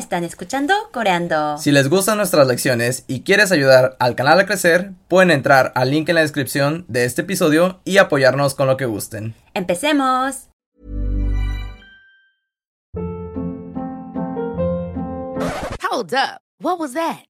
están escuchando Coreando. Si les gustan nuestras lecciones y quieres ayudar al canal a crecer, pueden entrar al link en la descripción de este episodio y apoyarnos con lo que gusten. ¡Empecemos! Hold up. What was that?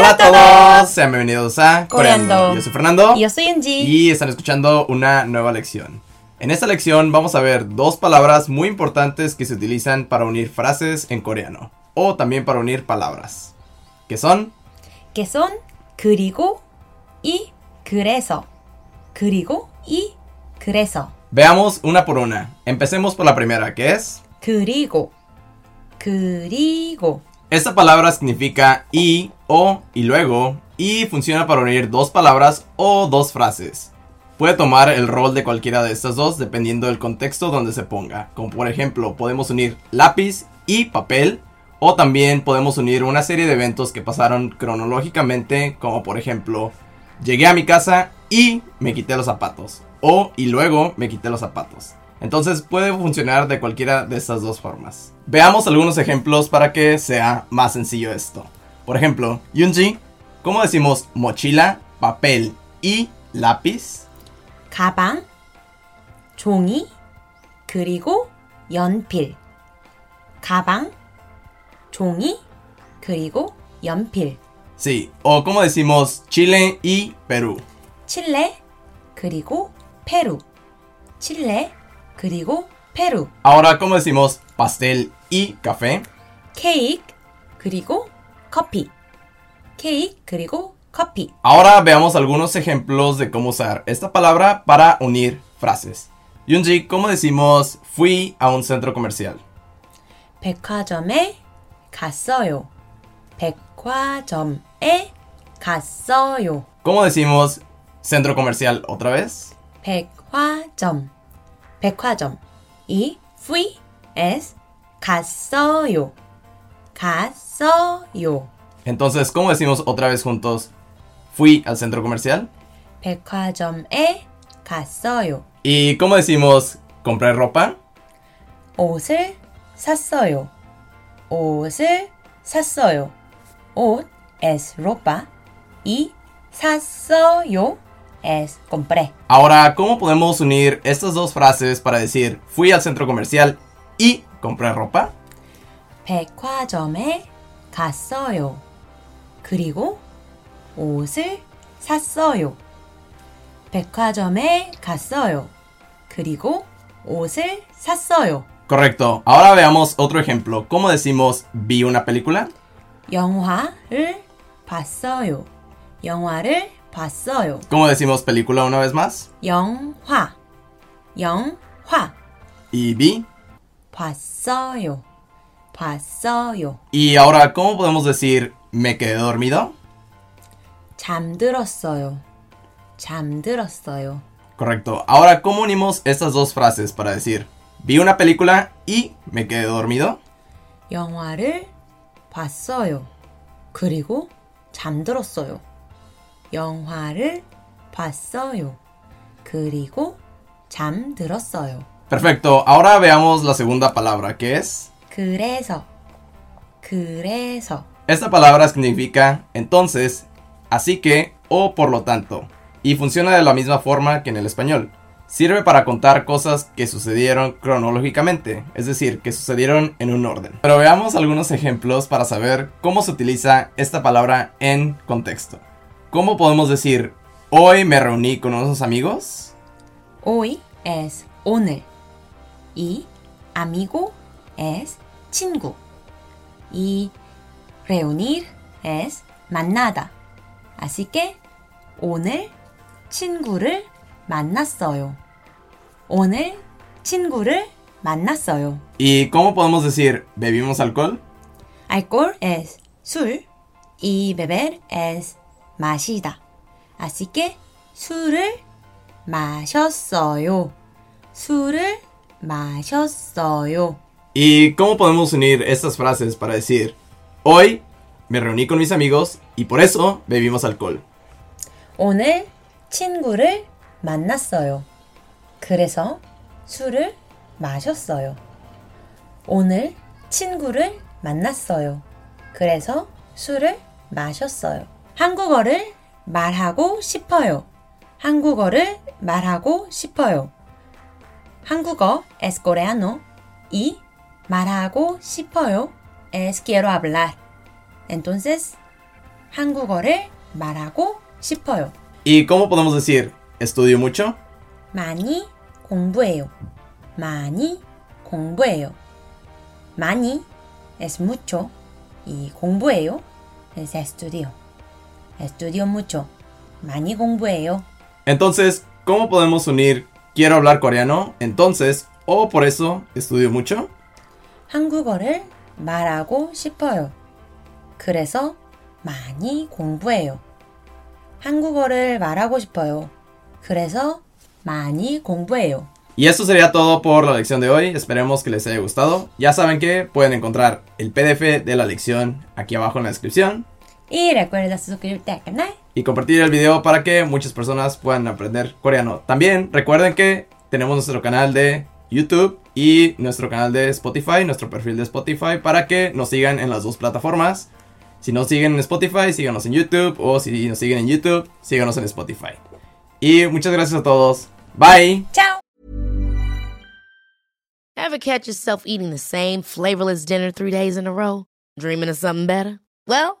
Hola a todos, sean bienvenidos a Coreando. Yo soy Fernando Yo soy Angie. y están escuchando una nueva lección. En esta lección vamos a ver dos palabras muy importantes que se utilizan para unir frases en coreano o también para unir palabras, que son que son 그리고 y 그래서. 그리고 y 그래서. Veamos una por una. Empecemos por la primera, que es 그리고. 그리고. Esta palabra significa y, o y luego, y funciona para unir dos palabras o dos frases. Puede tomar el rol de cualquiera de estas dos dependiendo del contexto donde se ponga. Como por ejemplo, podemos unir lápiz y papel, o también podemos unir una serie de eventos que pasaron cronológicamente, como por ejemplo, llegué a mi casa y me quité los zapatos, o y luego me quité los zapatos. Entonces puede funcionar de cualquiera de estas dos formas. Veamos algunos ejemplos para que sea más sencillo esto. Por ejemplo, Yunji, ¿cómo decimos mochila, papel y lápiz? 가방. 종이. 그리고 연필. 가방. 종이. 그리고 연필. Sí, o cómo decimos Chile y Perú. 칠레. 그리고 페루. 칠레. 그리고 페루. Ahora, ¿cómo decimos pastel y café? 케이크. 그리고 커피. 케이크. 그리고 커피. Ahora veamos algunos ejemplos de cómo usar esta palabra para unir frases. Yunji, ¿cómo decimos fui a un centro comercial? 백화점에 갔어요. 백화점에 갔어요. ¿Cómo decimos centro comercial otra vez? 백화점. 백화점. 이 fui es 갔어요. 갔어요. Entonces, ¿cómo decimos otra vez juntos fui al centro comercial? 백화점에 갔어요. ¿Y cómo decimos compré ropa? 옷을 샀어요. 옷을 샀어요. 옷 es ropa y 샀어요 es compré. Ahora, ¿cómo podemos unir estas dos frases para decir fui al centro comercial y compré ropa? 백화점에 갔어요. 그리고 옷을 샀어요. 백화점에 갔어요. 그리고 옷을 샀어요. Correcto. Ahora veamos otro ejemplo. ¿Cómo decimos vi una película? 영화를 봤어요. 영화를 봤어요. ¿Cómo decimos película una vez más? 영화. 영화. Y vi. 봤어요. 봤어요. Y ahora, ¿cómo podemos decir me quedé dormido? 잠들었어요. 잠들었어요. Correcto. Ahora, ¿cómo unimos estas dos frases para decir vi una película y me quedé dormido? 영화를 봤어요. 그리고 잠들었어요. 영화를 봤어요. 그리고 잠들었어요. Perfecto. Ahora veamos la segunda palabra, que es... 그래서 그래서 Esta palabra significa entonces, así que o por lo tanto, y funciona de la misma forma que en el español. Sirve para contar cosas que sucedieron cronológicamente, es decir, que sucedieron en un orden. Pero veamos algunos ejemplos para saber cómo se utiliza esta palabra en contexto. ¿Cómo podemos decir hoy me reuní con unos amigos? hoy es 오늘 y amigo es 친구 y reunir es 만나다 así que 오늘 친구를 만났어요 오늘 친구를 만났어요 ¿Y cómo podemos decir bebimos alcohol? alcohol es 술 y beber es 마시다. Que 술을 마셨어요. 술을 마셨어요. ¿Y cómo podemos unir estas frases para decir, hoy me reuní con mis amigos y por eso bebimos alcohol? 오늘 친구를 만났어요. 그래서 술을 마셨어요. 오늘 친구를 만났어요. 그래서 술을 마셨어요. 한국어를 말하고 싶어요. 한국어를 말하고 싶어요. 한국어 es coreano y 말하고 싶어요 es quiero hablar. Entonces, 한국어를 말하고 싶어요. ¿Y cómo podemos decir, estudio mucho? 많이 공부해요. 많이 공부해요. 많이 es mucho y 공부해요 es estudio. Estudio mucho. 많이 공부해요. Entonces, ¿cómo podemos unir quiero hablar coreano? Entonces, o por eso estudio mucho? 한국어를 말하고 싶어요. 그래서 많이 공부해요. 한국어를 말하고 싶어요. 그래서 많이 공부해요. Y esto sería todo por la lección de hoy. Esperemos que les haya gustado. Ya saben que pueden encontrar el PDF de la lección aquí abajo en la descripción Y recuerda suscribirte al canal. y compartir el video para que muchas personas puedan aprender coreano. También recuerden que tenemos nuestro canal de YouTube y nuestro canal de Spotify, nuestro perfil de Spotify, para que nos sigan en las dos plataformas. Si nos siguen en Spotify, síganos en YouTube. O si nos siguen en YouTube, síganos en Spotify. Y muchas gracias a todos. Bye. ¡Chao! Ever catch yourself eating the same flavorless dinner three days in a row? Dreaming of something better? Well,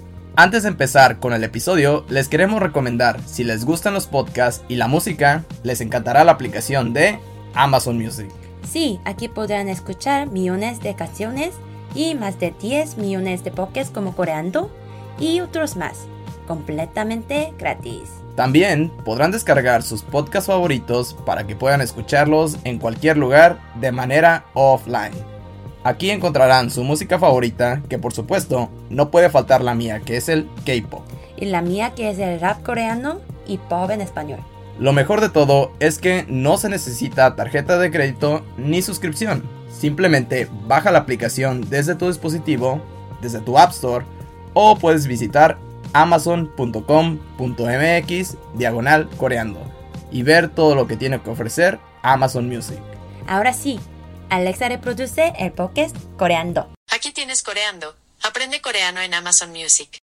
Antes de empezar con el episodio, les queremos recomendar, si les gustan los podcasts y la música, les encantará la aplicación de Amazon Music. Sí, aquí podrán escuchar millones de canciones y más de 10 millones de podcasts como Coreando y otros más, completamente gratis. También podrán descargar sus podcasts favoritos para que puedan escucharlos en cualquier lugar de manera offline. Aquí encontrarán su música favorita, que por supuesto no puede faltar la mía, que es el K-Pop. Y la mía que es el rap coreano y pop en español. Lo mejor de todo es que no se necesita tarjeta de crédito ni suscripción. Simplemente baja la aplicación desde tu dispositivo, desde tu App Store, o puedes visitar amazon.com.mx diagonal coreando y ver todo lo que tiene que ofrecer Amazon Music. Ahora sí, Alexa reproduce el podcast Coreando. Aquí tienes Coreando. Aprende coreano en Amazon Music.